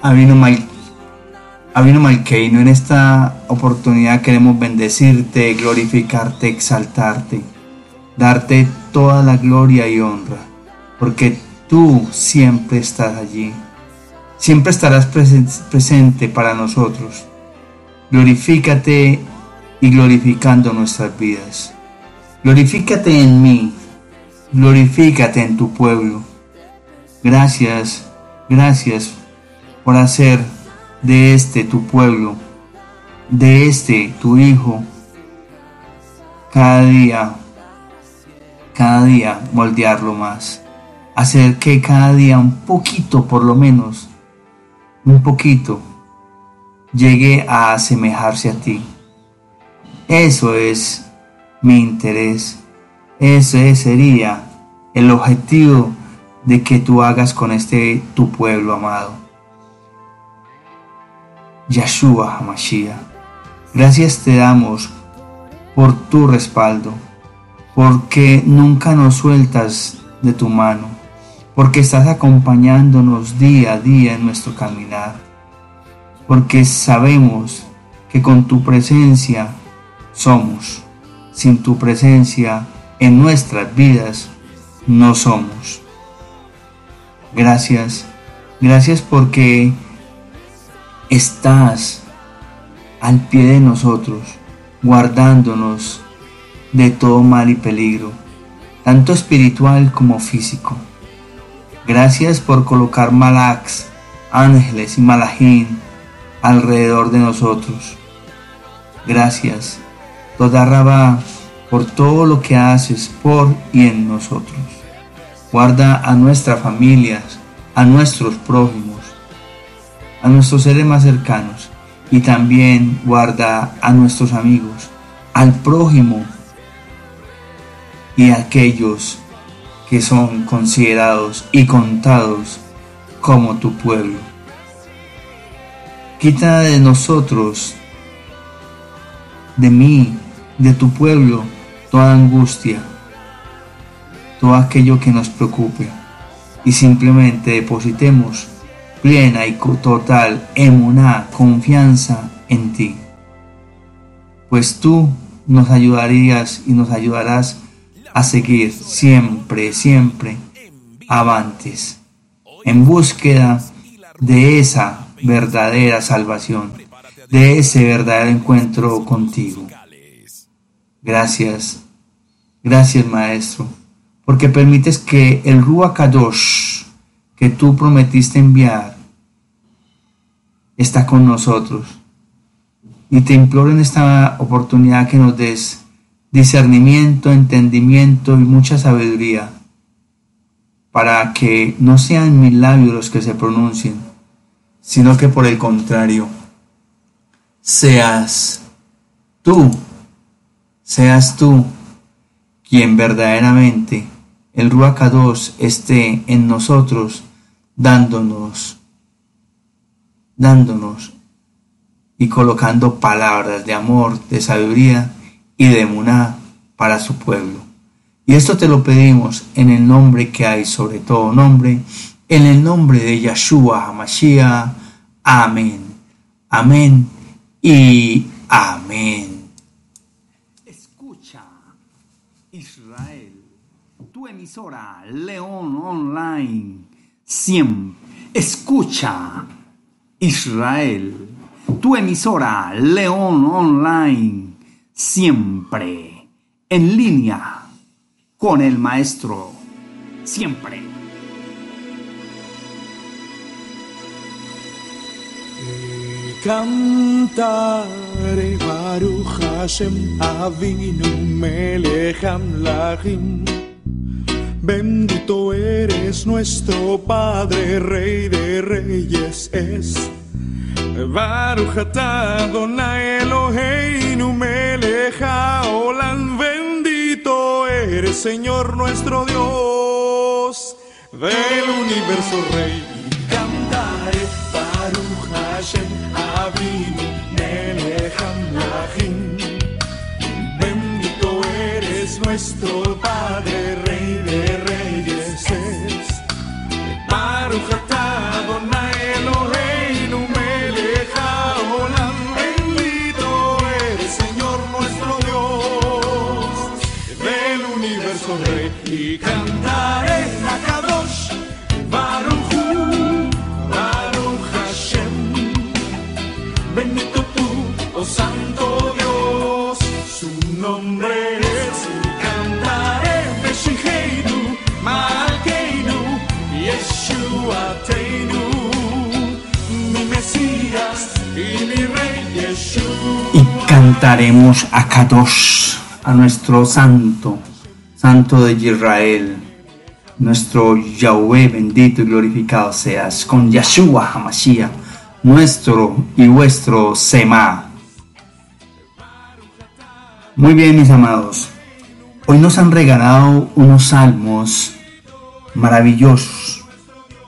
Avino, Mal, Avino Malkeino, en esta oportunidad queremos bendecirte, glorificarte, exaltarte, darte toda la gloria y honra, porque tú siempre estás allí, siempre estarás presente para nosotros. Glorifícate y glorificando nuestras vidas. Glorifícate en mí, glorifícate en tu pueblo. Gracias, gracias por hacer de este tu pueblo, de este tu hijo, cada día, cada día moldearlo más. Hacer que cada día un poquito, por lo menos, un poquito, llegue a asemejarse a ti. Eso es mi interés. Ese sería el objetivo de que tú hagas con este tu pueblo amado. Yahshua Hamashiach, gracias te damos por tu respaldo, porque nunca nos sueltas de tu mano, porque estás acompañándonos día a día en nuestro caminar, porque sabemos que con tu presencia somos sin tu presencia en nuestras vidas no somos. Gracias, gracias porque estás al pie de nosotros, guardándonos de todo mal y peligro, tanto espiritual como físico. Gracias por colocar malax, ángeles y malajín alrededor de nosotros. Gracias Toda Rabá, por todo lo que haces por y en nosotros. Guarda a nuestras familias, a nuestros prójimos, a nuestros seres más cercanos y también guarda a nuestros amigos, al prójimo y a aquellos que son considerados y contados como tu pueblo. Quita de nosotros, de mí, de tu pueblo toda angustia, todo aquello que nos preocupe y simplemente depositemos plena y total emuná, confianza en ti. Pues tú nos ayudarías y nos ayudarás a seguir siempre, siempre avantes, en búsqueda de esa verdadera salvación, de ese verdadero encuentro contigo. Gracias, gracias Maestro, porque permites que el Ruach Kadosh que tú prometiste enviar está con nosotros. Y te imploro en esta oportunidad que nos des discernimiento, entendimiento y mucha sabiduría para que no sean mis labios los que se pronuncien, sino que por el contrario, seas tú seas tú quien verdaderamente el Ruach 2 esté en nosotros dándonos, dándonos y colocando palabras de amor, de sabiduría y de muná para su pueblo. Y esto te lo pedimos en el nombre que hay sobre todo nombre, en el nombre de Yahshua HaMashiach. Amén. Amén y amén. emisora León Online. Siempre escucha Israel. Tu emisora León Online. Siempre en línea con el maestro. Siempre. Bendito eres nuestro Padre, Rey de Reyes es. Baruch Adonai Eloheinu melech haolam. Bendito eres, Señor nuestro Dios, del universo Rey. Cantaré Baruch Hashem Avinu. Bendito eres nuestro Padre, y cantaré la Kadosh, Baruch Hu, Baruch Hashem. Bendito tú, oh Santo Dios, su nombre es y cantaré Meshicheinu, Malkeinu, Yeshuateinu, mi Mesías y mi Rey Yeshua. y cantaremos a Kadosh, a nuestro santo, santo de Israel, nuestro Yahweh bendito y glorificado seas, con Yeshua Hamashiach, nuestro y vuestro Sema. Muy bien, mis amados, hoy nos han regalado unos salmos maravillosos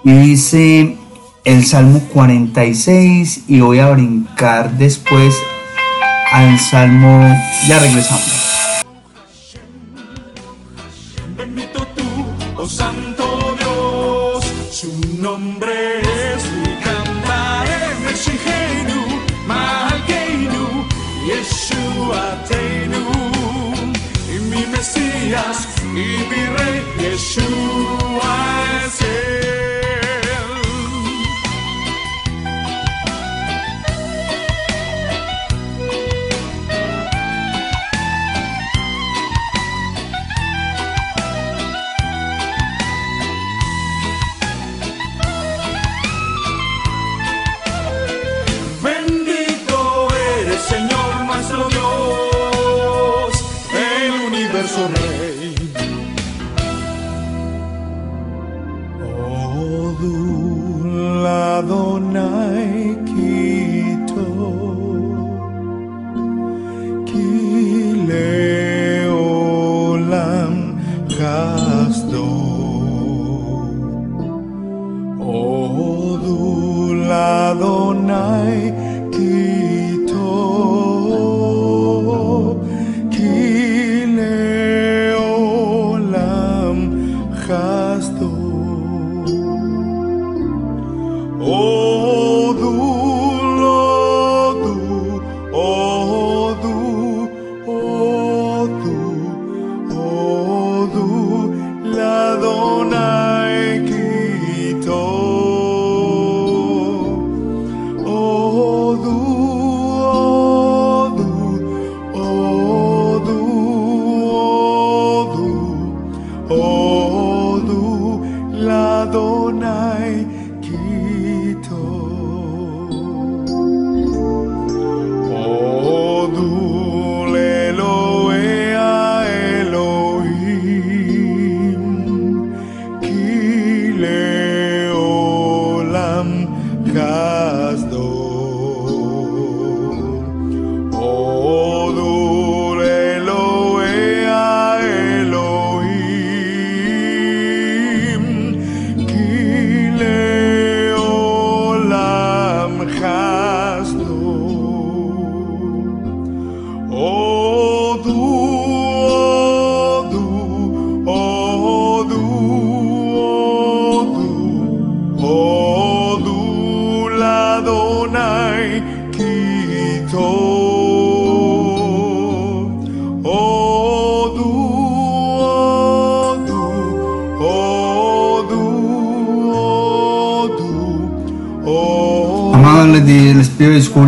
y dice el Salmo 46 y voy a brincar después al Salmo. Ya regresamos.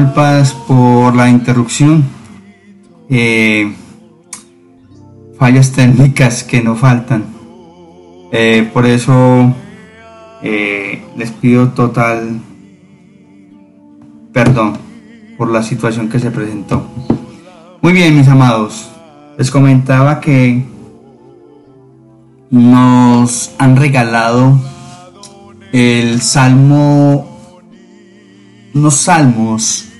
Disculpas por la interrupción. Eh, fallas técnicas que no faltan. Eh, por eso eh, les pido total perdón por la situación que se presentó. Muy bien, mis amados. Les comentaba que nos han regalado el salmo unos salmos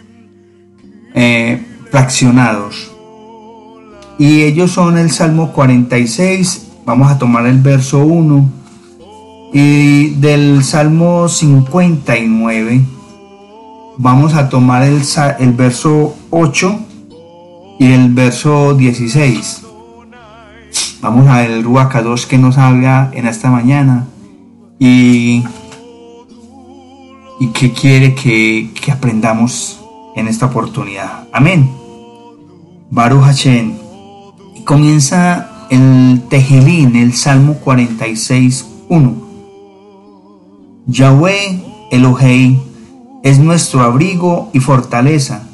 eh, fraccionados. Y ellos son el Salmo 46, vamos a tomar el verso 1, y del Salmo 59 vamos a tomar el, el verso 8 y el verso 16. Vamos a ver el Ruach 2 que nos habla en esta mañana y y que quiere que, que aprendamos en esta oportunidad. Amén. Baruch Hashem. Y comienza el Tejilín, el Salmo 46, 1. Yahweh Elohei es nuestro abrigo y fortaleza,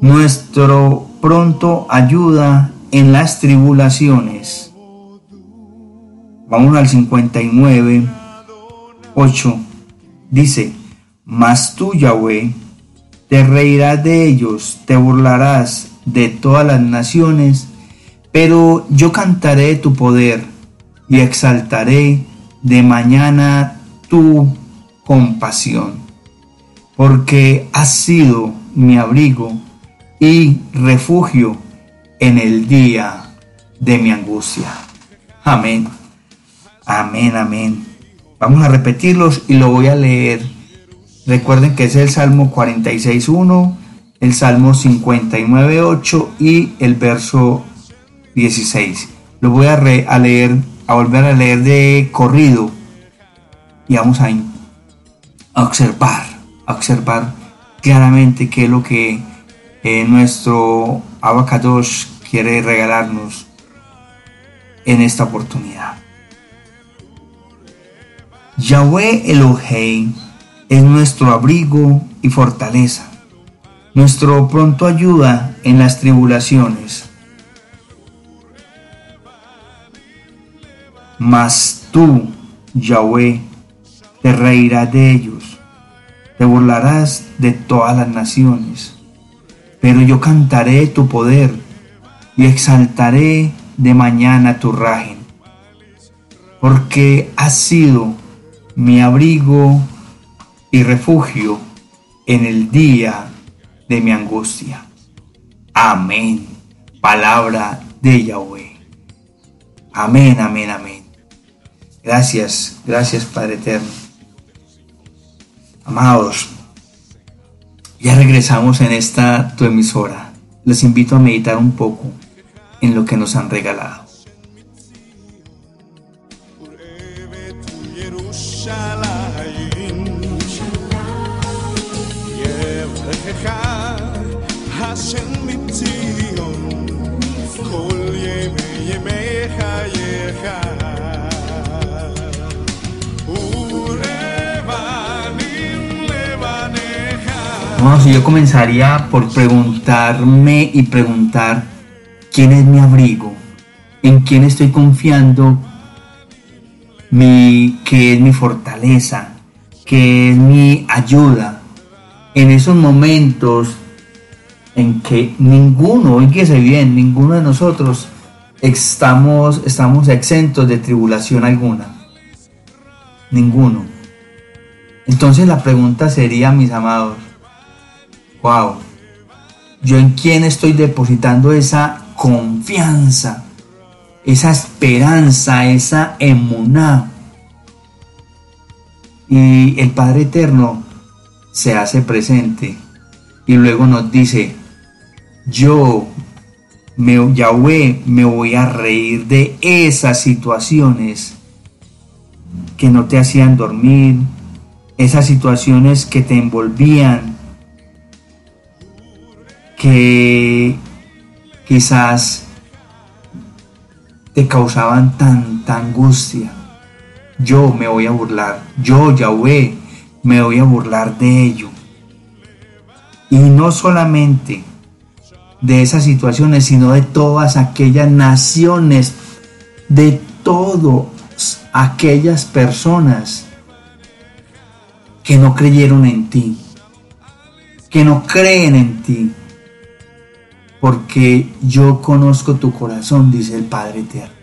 nuestro pronto ayuda en las tribulaciones. Vamos al 59, 8. Dice, mas tú, Yahweh, te reirás de ellos, te burlarás de todas las naciones, pero yo cantaré tu poder y exaltaré de mañana tu compasión, porque has sido mi abrigo y refugio en el día de mi angustia. Amén. Amén, amén. Vamos a repetirlos y lo voy a leer. Recuerden que es el Salmo 46.1, el Salmo 59.8 y el verso 16. Lo voy a, leer, a volver a leer de corrido y vamos a, observar, a observar claramente qué es lo que eh, nuestro Abacadosh quiere regalarnos en esta oportunidad. Yahweh Elohei es nuestro abrigo y fortaleza, nuestro pronto ayuda en las tribulaciones. Mas tú, Yahweh, te reirás de ellos, te burlarás de todas las naciones, pero yo cantaré tu poder y exaltaré de mañana tu rajen, porque has sido mi abrigo y refugio en el día de mi angustia. Amén. Palabra de Yahweh. Amén, amén, amén. Gracias, gracias Padre Eterno. Amados, ya regresamos en esta tu emisora. Les invito a meditar un poco en lo que nos han regalado. Bueno, si yo comenzaría por preguntarme y preguntar quién es mi abrigo, en quién estoy confiando, mi, qué es mi fortaleza, qué es mi ayuda en esos momentos en que ninguno, se bien, ninguno de nosotros estamos, estamos exentos de tribulación alguna. Ninguno. Entonces la pregunta sería, mis amados, wow, yo en quién estoy depositando esa confianza, esa esperanza, esa emuná. Y el Padre Eterno se hace presente y luego nos dice, yo, me, Yahweh, me voy a reír de esas situaciones que no te hacían dormir, esas situaciones que te envolvían, que quizás te causaban tanta angustia. Yo me voy a burlar, yo Yahweh me voy a burlar de ello. Y no solamente de esas situaciones, sino de todas aquellas naciones, de todas aquellas personas que no creyeron en ti, que no creen en ti, porque yo conozco tu corazón, dice el Padre Eterno.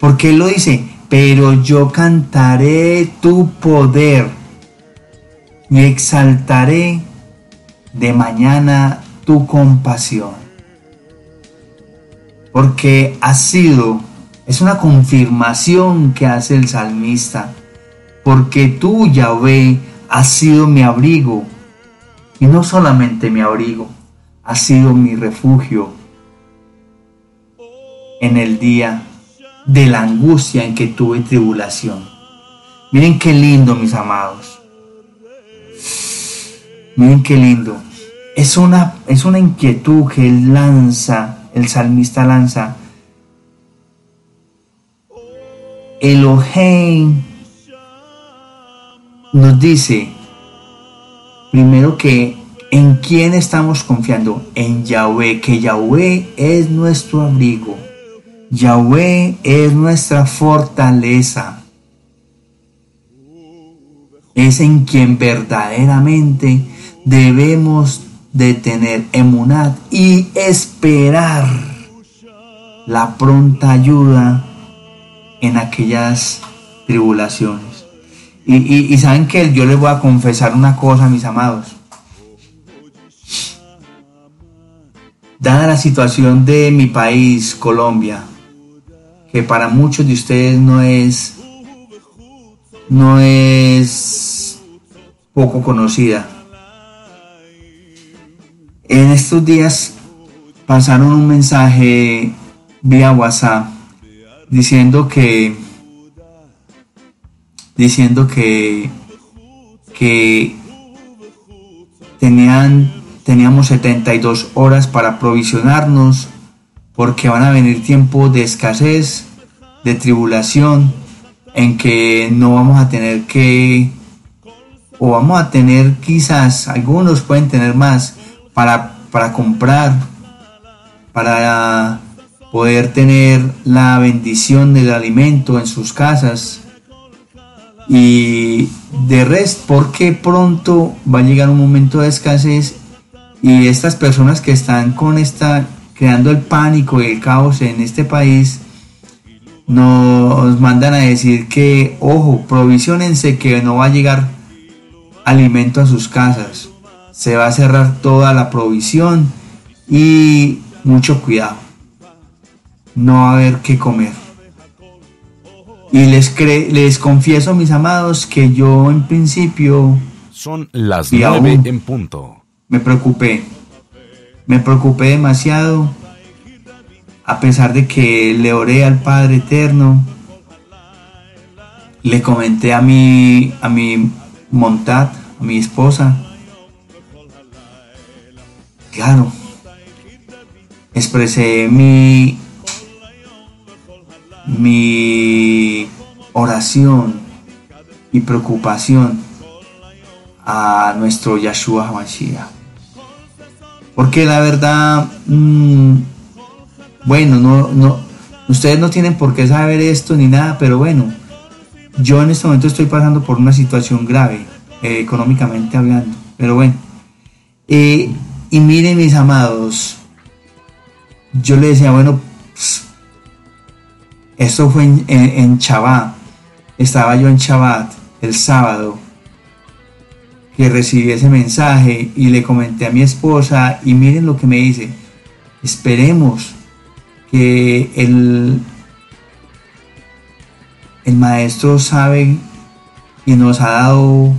Porque Él lo dice, pero yo cantaré tu poder y exaltaré de mañana tu compasión. Porque ha sido, es una confirmación que hace el salmista, porque tú, Yahvé, has sido mi abrigo, y no solamente mi abrigo, ha sido mi refugio en el día de la angustia en que tuve tribulación. Miren qué lindo, mis amados. Miren qué lindo. Es una, es una inquietud que él lanza, el salmista lanza, Elohim nos dice primero que en quién estamos confiando, en Yahweh, que Yahweh es nuestro abrigo, Yahweh es nuestra fortaleza, es en quien verdaderamente debemos de tener emunat y esperar la pronta ayuda en aquellas tribulaciones. Y, saben que yo les voy a confesar una cosa, mis amados. Dada la situación de mi país, Colombia, que para muchos de ustedes no es no es poco conocida. En estos días pasaron un mensaje vía WhatsApp diciendo que diciendo que, que tenían, teníamos 72 horas para provisionarnos porque van a venir tiempos de escasez, de tribulación, en que no vamos a tener que, o vamos a tener quizás, algunos pueden tener más para, para comprar, para poder tener la bendición del alimento en sus casas, y de resto, porque pronto va a llegar un momento de escasez y estas personas que están con esta creando el pánico y el caos en este país nos mandan a decir que ojo, provisionense que no va a llegar alimento a sus casas. Se va a cerrar toda la provisión y mucho cuidado. No va a haber que comer. Y les, les confieso, mis amados, que yo en principio... Son las nueve en punto. Me preocupé. Me preocupé demasiado. A pesar de que le oré al Padre Eterno. Le comenté a mi, a mi Montat, a mi esposa. Claro. Expresé mi mi oración y preocupación a nuestro Yahshua HaMashiach. Porque la verdad, mm, bueno, no, no, ustedes no tienen por qué saber esto ni nada, pero bueno, yo en este momento estoy pasando por una situación grave, eh, económicamente hablando, pero bueno. Eh, y miren mis amados, yo le decía, bueno, eso fue en, en, Estaba yo en Shabbat el sábado que recibí ese mensaje y le comenté a mi esposa y miren lo que me dice. Esperemos que el, el maestro sabe y nos ha dado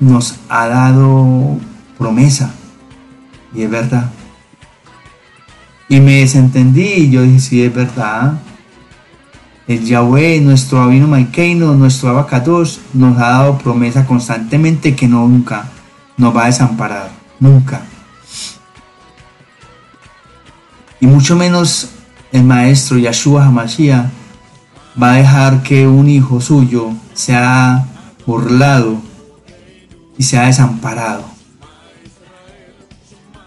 nos ha dado promesa y es verdad y me desentendí y yo dije, sí, es verdad. El Yahweh, nuestro Abino Maikeino, nuestro Abacados, nos ha dado promesa constantemente que no, nunca nos va a desamparar. Nunca. Y mucho menos el maestro Yahshua Hamashiach va a dejar que un hijo suyo sea burlado y sea desamparado.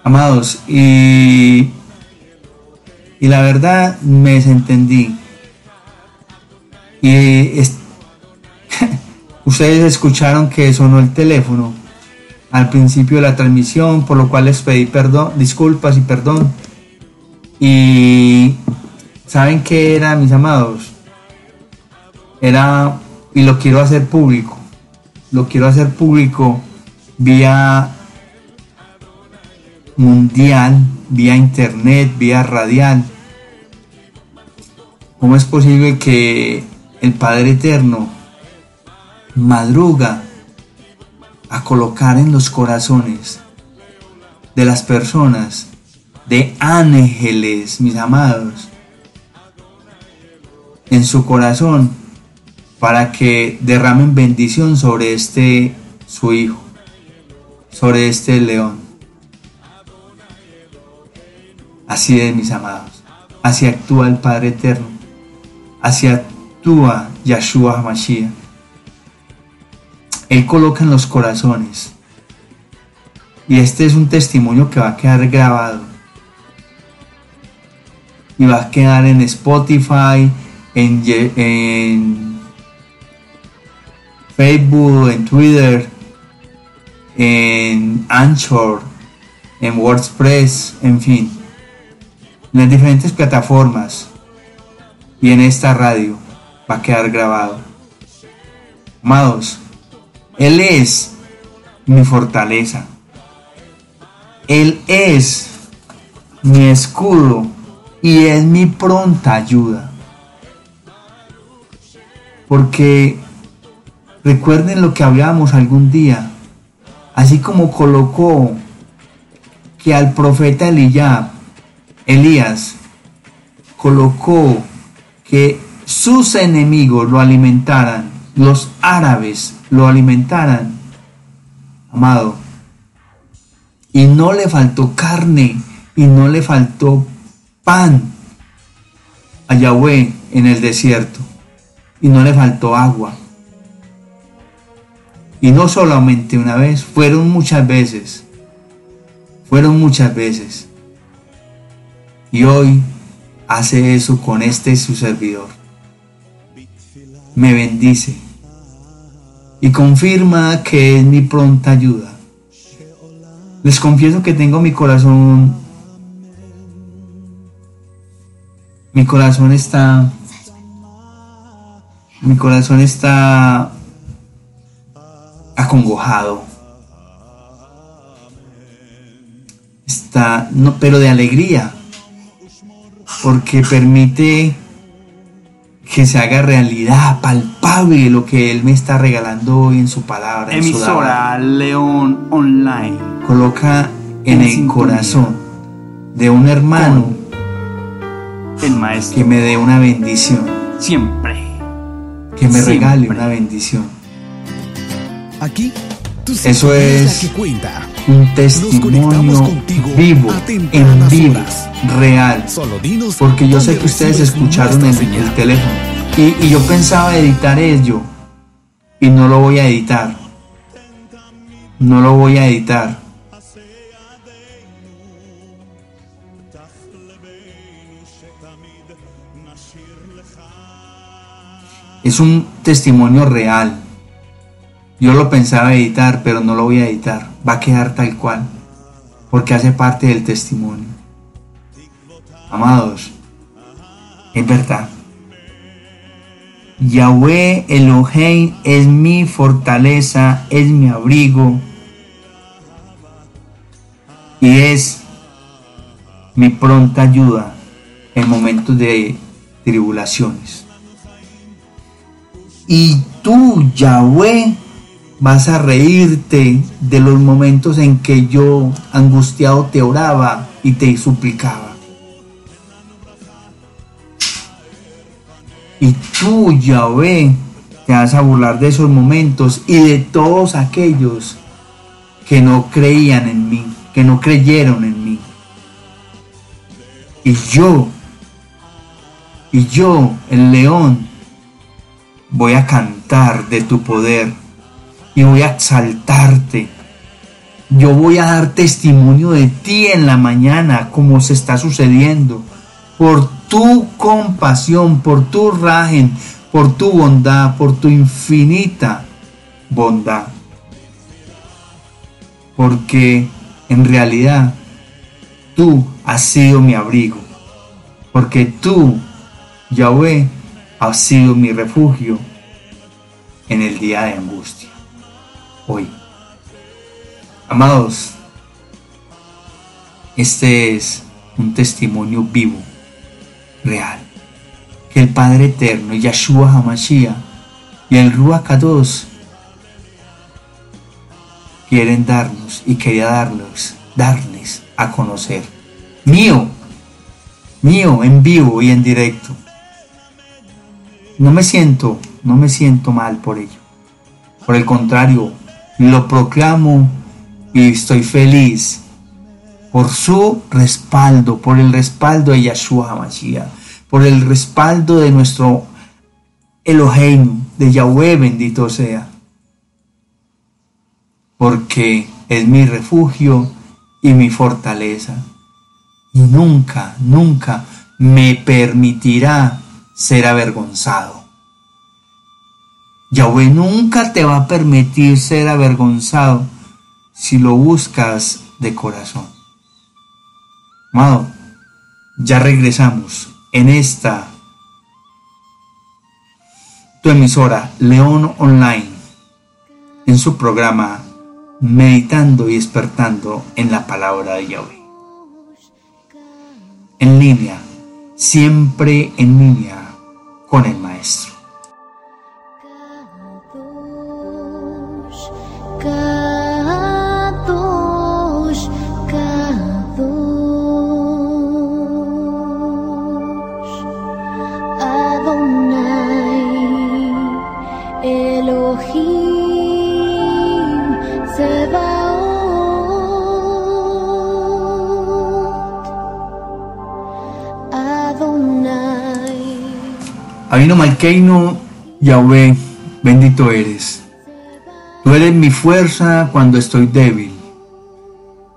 Amados, y y la verdad me desentendí. Y ustedes escucharon que sonó el teléfono al principio de la transmisión, por lo cual les pedí perdón, disculpas y perdón. Y ¿saben qué era, mis amados? Era, y lo quiero hacer público, lo quiero hacer público vía mundial, vía internet, vía radial. ¿Cómo es posible que el Padre Eterno madruga a colocar en los corazones de las personas, de ángeles, mis amados, en su corazón, para que derramen bendición sobre este su hijo, sobre este león? Así es, mis amados. Así actúa el Padre Eterno. Así Tua Yahshua HaMashiach. Él coloca en los corazones. Y este es un testimonio que va a quedar grabado. Y va a quedar en Spotify, en, en Facebook, en Twitter, en Anchor, en WordPress, en fin, en las diferentes plataformas y en esta radio va a quedar grabado. Amados, Él es mi fortaleza. Él es mi escudo y es mi pronta ayuda. Porque recuerden lo que hablábamos algún día, así como colocó que al profeta Elías, colocó que sus enemigos lo alimentaran, los árabes lo alimentaran, amado, y no le faltó carne y no le faltó pan a Yahweh en el desierto y no le faltó agua. Y no solamente una vez, fueron muchas veces. Fueron muchas veces. Y hoy hace eso con este su servidor. Me bendice y confirma que es mi pronta ayuda. Les confieso que tengo mi corazón mi corazón está mi corazón está acongojado está no pero de alegría porque permite que se haga realidad palpable lo que él me está regalando hoy en su palabra emisora León Online coloca en, el corazón de un hermano el maestro. Que me dé una bendición. Siempre. Que me regale una bendición. Aquí, eso es un testimonio vivo, en vivo, real. Porque yo sé que ustedes escucharon el, el teléfono. Y, y yo pensaba editar ello. Y no lo voy a editar. No lo voy a editar Es un testimonio real. Yo lo pensaba editar, pero no lo voy a editar. Va a quedar tal cual, porque hace parte del testimonio. Amados, es verdad. Yahweh Elohim es mi fortaleza, es mi abrigo y es mi pronta ayuda en momentos de tribulaciones. Y tú, Yahweh, vas a reírte de los momentos en que yo angustiado te oraba y te suplicaba. Y tú, Yahweh, te vas a burlar de esos momentos y de todos aquellos que no creían en mí, que no creyeron en mí. Y yo, y yo, el león, voy a cantar de tu poder y voy a exaltarte. Yo voy a dar testimonio de ti en la mañana, como se está sucediendo, por tu compasión, por tu rajen, por tu bondad, por tu infinita bondad. Porque en realidad tú has sido mi abrigo. Porque tú, Yahweh, ha sido mi refugio en el día de angustia. Amados, este es un testimonio vivo, real, que el Padre Eterno, Yahshua HaMashiach y el Ruach quieren darnos y quería darnos, darles a conocer. Mío, mío en vivo y en directo no me siento, no me siento mal por ello. Por el contrario, lo proclamo y estoy feliz por su respaldo, por el respaldo de Yahshua HaMashiach, por el respaldo de nuestro Eloheinu, de Yahweh bendito sea, porque es mi refugio y mi fortaleza, y nunca, nunca me permitirá ser avergonzado. Yahweh nunca te va a permitir ser avergonzado si lo buscas de corazón. Amado, ya regresamos en esta tu emisora León Online en su programa Meditando y despertando en la palabra de Yahweh. En línea, siempre en línea con el Maestro. Abino Malkeino, Yahweh, bendito eres. Tú eres mi fuerza cuando estoy débil.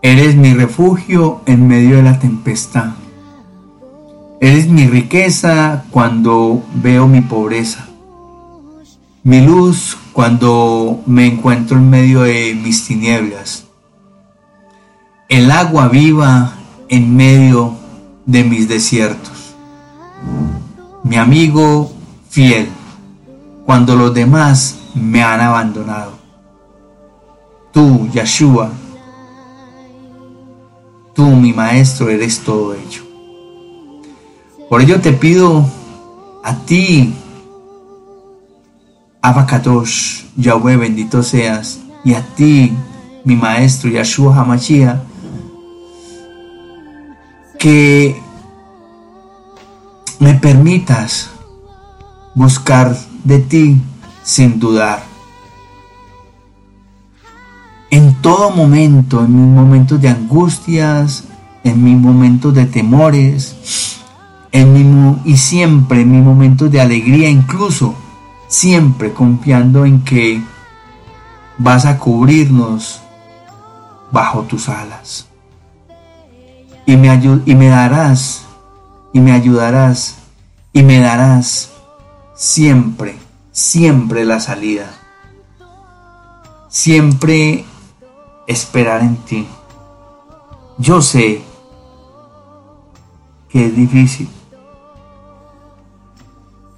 Eres mi refugio en medio de la tempestad. Eres mi riqueza cuando veo mi pobreza. Mi luz cuando me encuentro en medio de mis tinieblas. El agua viva en medio de mis desiertos mi amigo fiel, cuando los demás me han abandonado. Tú, Yeshua, tú, mi maestro, eres todo ello. Por ello te pido a ti, Abakadosh, Yahweh, bendito seas, y a ti, mi maestro, Yeshua Hamashia, que me permitas buscar de ti sin dudar. Todo momento, en mis momentos de angustias, en mis momentos de temores, en mi, y siempre en mis momentos de alegría, incluso siempre confiando en que vas a cubrirnos bajo tus alas. Y me, y me darás y me ayudarás y me darás siempre, siempre la salida. Siempre esperar en ti. Yo sé que es difícil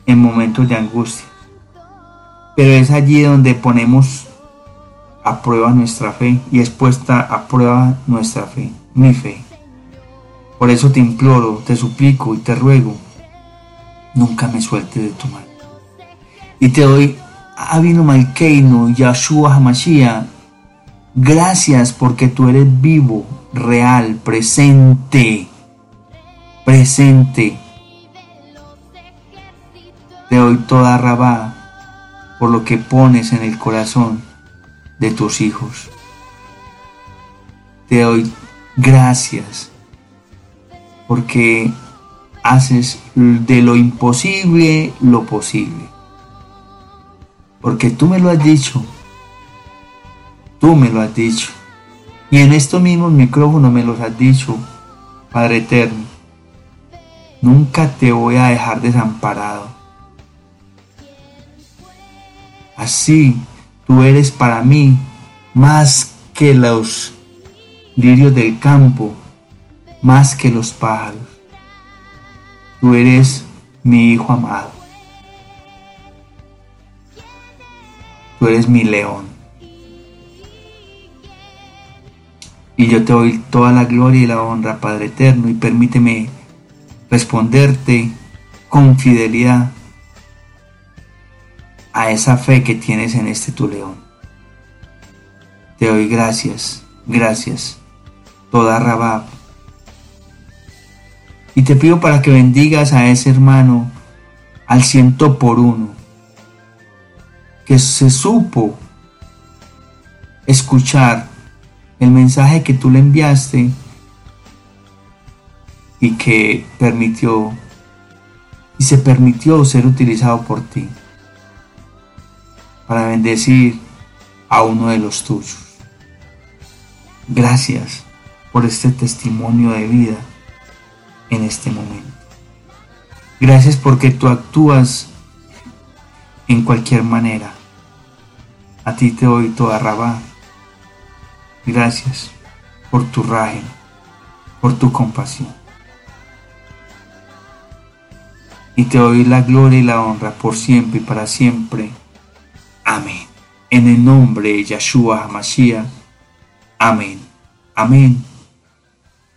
en momentos de angustia, pero es allí donde ponemos a prueba nuestra fe y es puesta a prueba nuestra fe, mi fe. Por eso te imploro, te suplico y te ruego, nunca me suelte de tu mano. Y te doy, Abino Malkeino, Yahshua Hamashiach, gracias porque tú eres vivo, real, presente, presente. Te doy toda rabá por lo que pones en el corazón de tus hijos. Te doy gracias porque haces de lo imposible lo posible. Porque tú me lo has dicho, tú me lo has dicho. Y en estos mismos micrófonos me los has dicho, Padre Eterno. Nunca te voy a dejar desamparado. Así tú eres para mí más que los lirios del campo más que los pájaros. Tú eres mi hijo amado. Tú eres mi león. Y yo te doy toda la gloria y la honra, Padre Eterno, y permíteme responderte con fidelidad a esa fe que tienes en este tu león. Te doy gracias, gracias, toda Rabab, y te pido para que bendigas a ese hermano al ciento por uno, que se supo escuchar el mensaje que tú le enviaste y que permitió y se permitió ser utilizado por ti. para bendecir a uno de los tuyos. Gracias por este testimonio de vida en este momento. Gracias porque tú actúas en cualquier manera. A ti te doy toda rabá. Gracias por tu raje, por tu compasión. Y te doy la gloria y la honra por siempre y para siempre. Amén. En el nombre de Yahshua HaMashiach. Amén. Amén.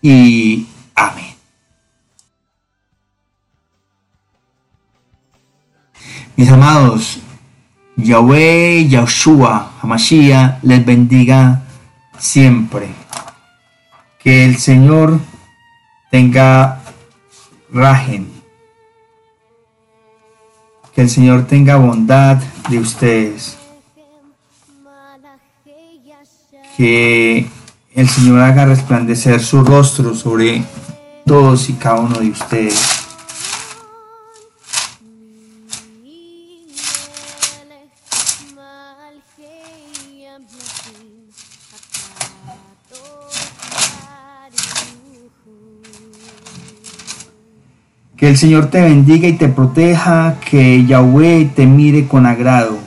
Y amén. Mis amados, Yahweh, Yahshua, Hamashiach les bendiga siempre. Que el Señor tenga rajen. Que el Señor tenga bondad de ustedes. Que el Señor haga resplandecer su rostro sobre todos y cada uno de ustedes. Que el Señor te bendiga y te proteja, que Yahweh te mire con agrado,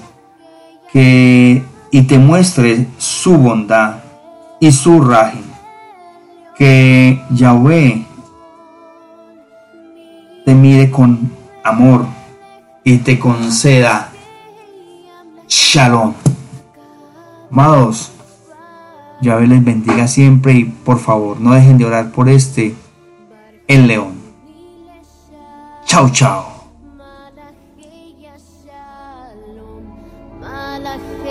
que y te muestre su bondad y su raje. Que Yahweh te mire con amor y te conceda shalom. Amados, Yahweh les bendiga siempre y por favor no dejen de orar por este, el león. Tchau, tchau.